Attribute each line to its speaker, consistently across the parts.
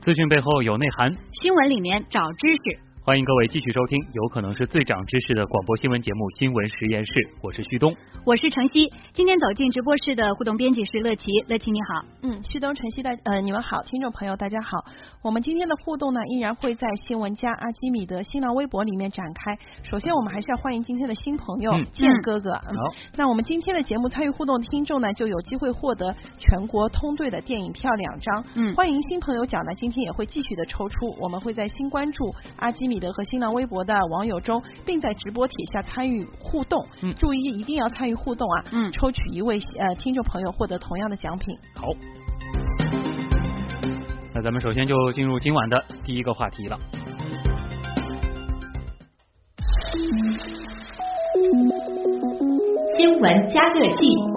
Speaker 1: 资讯背后有内涵，
Speaker 2: 新闻里面找知识。
Speaker 1: 欢迎各位继续收听，有可能是最长知识的广播新闻节目《新闻实验室》，我是旭东，
Speaker 2: 我是晨曦。今天走进直播室的互动编辑是乐琪，乐琪你好。
Speaker 3: 嗯，旭东、晨曦大呃，你们好，听众朋友大家好。我们今天的互动呢，依然会在新闻加阿基米德新浪微博里面展开。首先，我们还是要欢迎今天的新朋友、
Speaker 1: 嗯、
Speaker 3: 建哥哥。
Speaker 1: 好、
Speaker 3: 嗯，那我们今天的节目参与互动的听众呢，就有机会获得全国通兑的电影票两张。
Speaker 2: 嗯，
Speaker 3: 欢迎新朋友奖呢，今天也会继续的抽出，我们会在新关注阿基米德和新浪微博的网友中，并在直播帖下参与互动。
Speaker 1: 嗯，
Speaker 3: 注意一定要参与互动啊！
Speaker 2: 嗯，
Speaker 3: 抽取一位呃听众朋友获得同样的奖品。
Speaker 1: 好，那咱们首先就进入今晚的第一个话题了。
Speaker 4: 新闻加热器。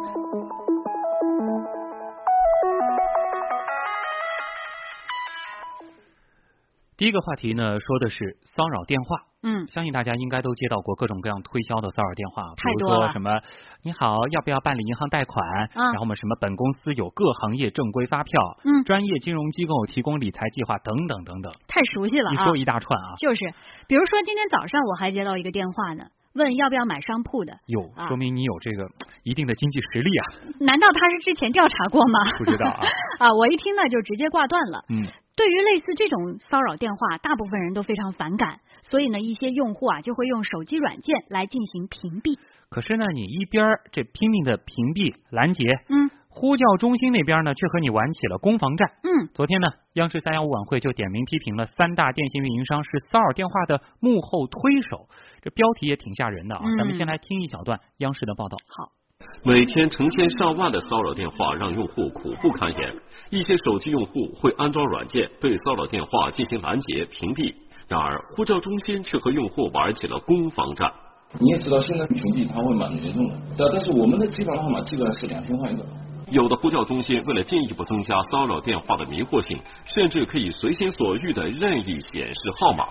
Speaker 1: 第一个话题呢，说的是骚扰电话。
Speaker 2: 嗯，
Speaker 1: 相信大家应该都接到过各种各样推销的骚扰电话，
Speaker 2: 太
Speaker 1: 比如说什么你好，要不要办理银行贷款？
Speaker 2: 嗯、
Speaker 1: 然后我们什么本公司有各行业正规发票，
Speaker 2: 嗯，
Speaker 1: 专业金融机构提供理财计划等等等等。
Speaker 2: 太熟悉了啊！
Speaker 1: 一说一大串啊。
Speaker 2: 就是，比如说今天早上我还接到一个电话呢，问要不要买商铺的。
Speaker 1: 有，说明你有这个一定的经济实力啊。
Speaker 2: 难道他是之前调查过吗？
Speaker 1: 不知道啊。
Speaker 2: 啊，我一听呢就直接挂断了。
Speaker 1: 嗯。
Speaker 2: 对于类似这种骚扰电话，大部分人都非常反感，所以呢，一些用户啊就会用手机软件来进行屏蔽。
Speaker 1: 可是呢，你一边这拼命的屏蔽拦截，
Speaker 2: 嗯，
Speaker 1: 呼叫中心那边呢却和你玩起了攻防战。
Speaker 2: 嗯，
Speaker 1: 昨天呢，央视三幺五晚会就点名批评了三大电信运营商是骚扰电话的幕后推手，这标题也挺吓人的啊。
Speaker 2: 嗯、
Speaker 1: 咱们先来听一小段央视的报道。
Speaker 2: 好。
Speaker 5: 每天成千上万的骚扰电话让用户苦不堪言，一些手机用户会安装软件对骚扰电话进行拦截、屏蔽。然而，呼叫中心却和用户玩起了攻防战。
Speaker 6: 你也知道，现在屏蔽它会蛮严重的，但但是我们的基本号码基本上是两天换一个。
Speaker 5: 有的呼叫中心为了进一步增加骚扰电话的迷惑性，甚至可以随心所欲的任意显示号码。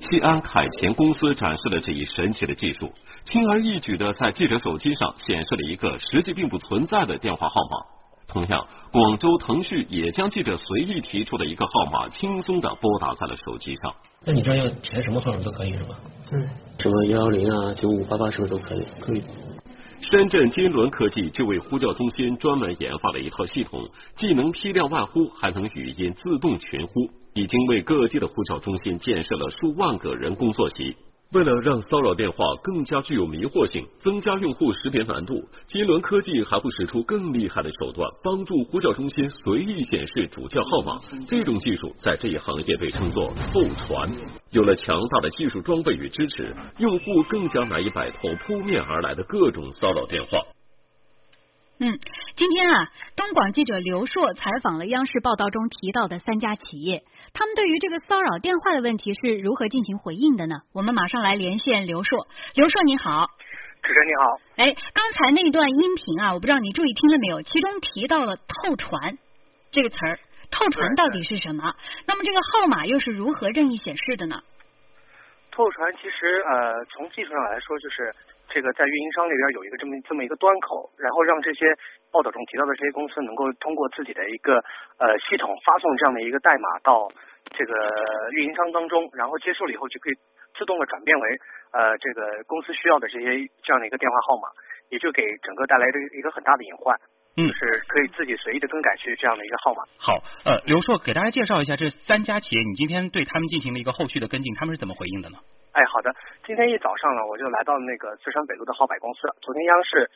Speaker 5: 西安凯前公司展示了这一神奇的技术，轻而易举的在记者手机上显示了一个实际并不存在的电话号码。同样，广州腾讯也将记者随意提出的一个号码轻松的拨打在了手机上。
Speaker 7: 那你这样要填什么号码都可以是吧？
Speaker 8: 嗯，什么幺幺零啊、九五八八是不是都可以？
Speaker 7: 可以。
Speaker 5: 深圳金轮科技就为呼叫中心专门研发了一套系统，既能批量外呼，还能语音自动群呼。已经为各地的呼叫中心建设了数万个人工坐席。为了让骚扰电话更加具有迷惑性，增加用户识别难度，金轮科技还会使出更厉害的手段，帮助呼叫中心随意显示主叫号码。这种技术在这一行业被称作后传。有了强大的技术装备与支持，用户更加难以摆脱扑面而来的各种骚扰电话。
Speaker 2: 嗯，今天啊，东广记者刘硕采访了央视报道中提到的三家企业，他们对于这个骚扰电话的问题是如何进行回应的呢？我们马上来连线刘硕。刘硕你好，
Speaker 9: 主持人你好。
Speaker 2: 哎，刚才那段音频啊，我不知道你注意听了没有，其中提到了透传这个词儿，透传到底是什么？那么这个号码又是如何任意显示的呢？
Speaker 9: 透传其实呃，从技术上来说就是。这个在运营商那边有一个这么这么一个端口，然后让这些报道中提到的这些公司能够通过自己的一个呃系统发送这样的一个代码到这个运营商当中，然后接受了以后就可以自动的转变为呃这个公司需要的这些这样的一个电话号码，也就给整个带来的一个很大的隐患。
Speaker 1: 嗯，
Speaker 9: 就是可以自己随意的更改去这样的一个号码。
Speaker 1: 好，呃，刘硕给大家介绍一下这三家企业，你今天对他们进行了一个后续的跟进，他们是怎么回应的呢？
Speaker 9: 哎，好的，今天一早上呢，我就来到那个四川北路的号百公司。昨天央视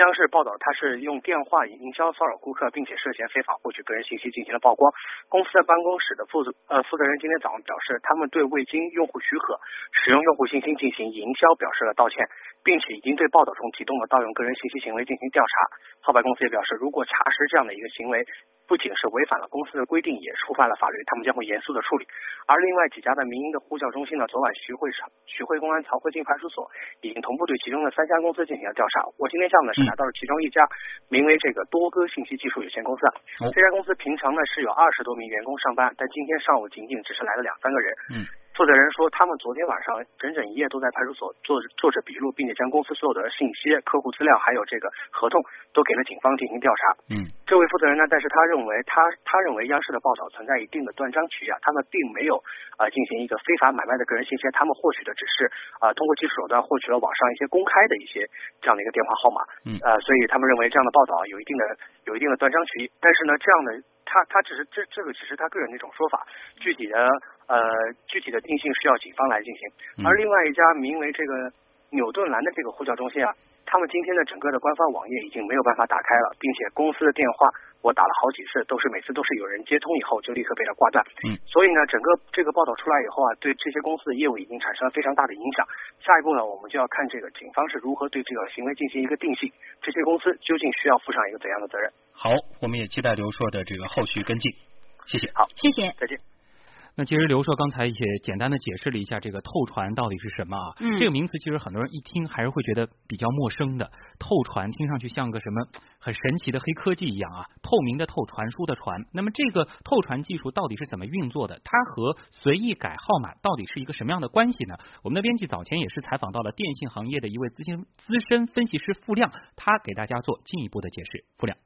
Speaker 9: 央视报道，他是用电话营销骚扰顾客，并且涉嫌非法获取个人信息进行了曝光。公司的办公室的负责呃负责人今天早上表示，他们对未经用户许可使用用户信息进行营销表示了道歉，并且已经对报道中提供的盗用个人信息行为进行调查。号牌公司也表示，如果查实这样的一个行为，不仅是违反了公司的规定，也触犯了法律，他们将会严肃的处理。而另外几家的民营的呼叫中心呢，昨晚徐汇上徐汇公安曹河泾派出所已经同步对其中的三家公司进行了调查。我今天下午呢是查到了其中一家，名为这个多哥信息技术有限公司。这家公司平常呢是有二十多名员工上班，但今天上午仅仅只是来了两三个人。
Speaker 1: 嗯。
Speaker 9: 负责人说，他们昨天晚上整整一夜都在派出所做做着笔录，并且将公司所有的信息、客户资料还有这个合同都给了警方进行调查。
Speaker 1: 嗯，
Speaker 9: 这位负责人呢，但是他认为他他认为央视的报道存在一定的断章取义啊，他们并没有啊进行一个非法买卖的个人信息，他们获取的只是啊通过技术手段获取了网上一些公开的一些这样的一个电话号码。
Speaker 1: 嗯，
Speaker 9: 呃，所以他们认为这样的报道有一定的有一定的断章取义。但是呢，这样的他他只是这这个只是他个人的一种说法，具体的。呃，具体的定性需要警方来进行。而另外一家名为这个纽顿兰的这个呼叫中心啊，他们今天的整个的官方网页已经没有办法打开了，并且公司的电话我打了好几次，都是每次都是有人接通以后就立刻被他挂断。
Speaker 1: 嗯，
Speaker 9: 所以呢，整个这个报道出来以后啊，对这些公司的业务已经产生了非常大的影响。下一步呢，我们就要看这个警方是如何对这个行为进行一个定性，这些公司究竟需要负上一个怎样的责任？
Speaker 1: 好，我们也期待刘硕的这个后续跟进。谢谢。
Speaker 9: 好，
Speaker 2: 谢谢，
Speaker 9: 再见。
Speaker 1: 那其实刘硕刚才也简单的解释了一下这个透传到底是什么啊？
Speaker 2: 嗯，
Speaker 1: 这个名词其实很多人一听还是会觉得比较陌生的。透传听上去像个什么很神奇的黑科技一样啊，透明的透，传输的传。那么这个透传技术到底是怎么运作的？它和随意改号码到底是一个什么样的关系呢？我们的编辑早前也是采访到了电信行业的一位资深资深分析师付亮，他给大家做进一步的解释。付亮。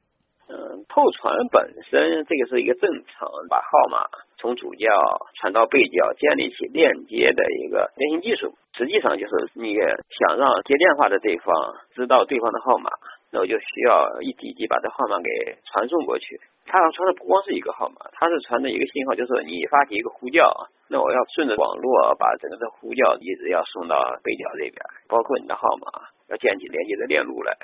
Speaker 10: 透传本身这个是一个正常把号码从主叫传到被叫，建立起链接的一个电信技术。实际上就是你想让接电话的对方知道对方的号码，那我就需要一滴滴把这号码给传送过去。它传的不光是一个号码，它是传的一个信号，就是你发起一个呼叫，那我要顺着网络把整个的呼叫一直要送到被叫这边，包括你的号码要建起连接的链路来。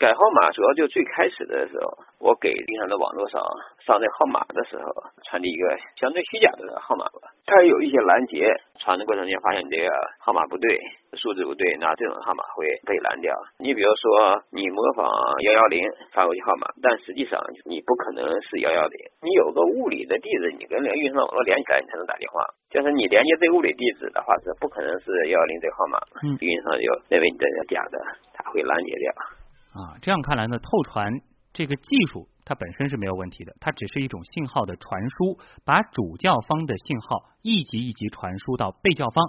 Speaker 10: 改号码主要就最开始的时候，我给平常的网络上上这号码的时候，传递一个相对虚假的号码吧。它有一些拦截，传的过程中发现你这个号码不对，数字不对，那这种号码会被拦掉。你比如说，你模仿幺幺零发过去号码，但实际上你不可能是幺幺零，你有个物理的地址，你跟那个运算网络连起来，你才能打电话。就是你连接这个物理地址的话，是不可能是幺幺零这个号码，运营商就认为你这是假的，它会拦截掉。
Speaker 1: 啊，这样看来呢，透传这个技术它本身是没有问题的，它只是一种信号的传输，把主教方的信号一级一级传输到被教方。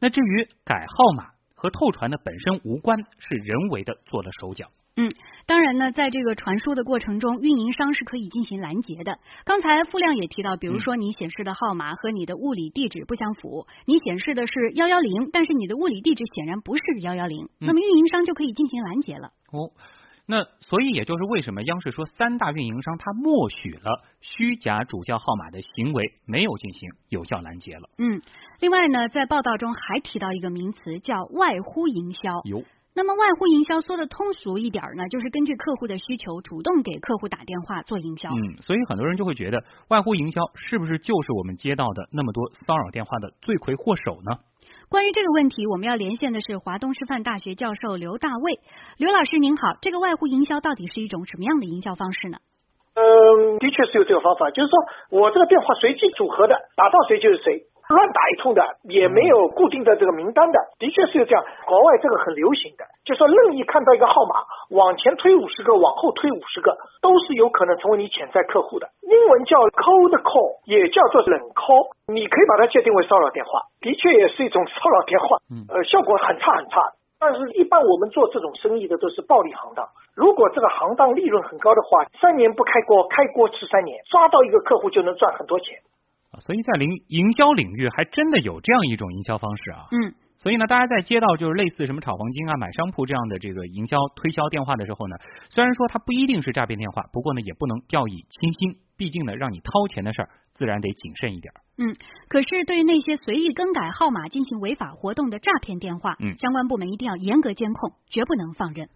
Speaker 1: 那至于改号码和透传的本身无关，是人为的做了手脚。
Speaker 2: 嗯，当然呢，在这个传输的过程中，运营商是可以进行拦截的。刚才付亮也提到，比如说你显示的号码和你的物理地址不相符，你显示的是幺幺零，但是你的物理地址显然不是幺幺零，那么运营商就可以进行拦截了。
Speaker 1: 哦，那所以也就是为什么央视说三大运营商他默许了虚假主叫号码的行为，没有进行有效拦截了。
Speaker 2: 嗯，另外呢，在报道中还提到一个名词叫外呼营销。
Speaker 1: 有。
Speaker 2: 那么外呼营销说的通俗一点呢，就是根据客户的需求，主动给客户打电话做营销。
Speaker 1: 嗯，所以很多人就会觉得，外呼营销是不是就是我们接到的那么多骚扰电话的罪魁祸首呢？
Speaker 2: 关于这个问题，我们要连线的是华东师范大学教授刘大卫。刘老师您好，这个外呼营销到底是一种什么样的营销方式呢？
Speaker 11: 嗯，的确是有这个方法，就是说我这个电话随机组合的，打到谁就是谁。乱打一通的，也没有固定的这个名单的，的确是有这样。国外这个很流行的，就说任意看到一个号码，往前推五十个，往后推五十个，都是有可能成为你潜在客户的。英文叫 cold call，也叫做冷 call，你可以把它界定为骚扰电话，的确也是一种骚扰电话。呃，效果很差很差。但是，一般我们做这种生意的都是暴利行当。如果这个行当利润很高的话，三年不开锅，开锅吃三年，抓到一个客户就能赚很多钱。
Speaker 1: 所以在营营销领域还真的有这样一种营销方式啊。
Speaker 2: 嗯。
Speaker 1: 所以呢，大家在接到就是类似什么炒黄金啊、买商铺这样的这个营销推销电话的时候呢，虽然说它不一定是诈骗电话，不过呢也不能掉以轻心。毕竟呢，让你掏钱的事儿，自然得谨慎一点。
Speaker 2: 嗯。可是对于那些随意更改号码进行违法活动的诈骗电话，
Speaker 1: 嗯，
Speaker 2: 相关部门一定要严格监控，绝不能放任。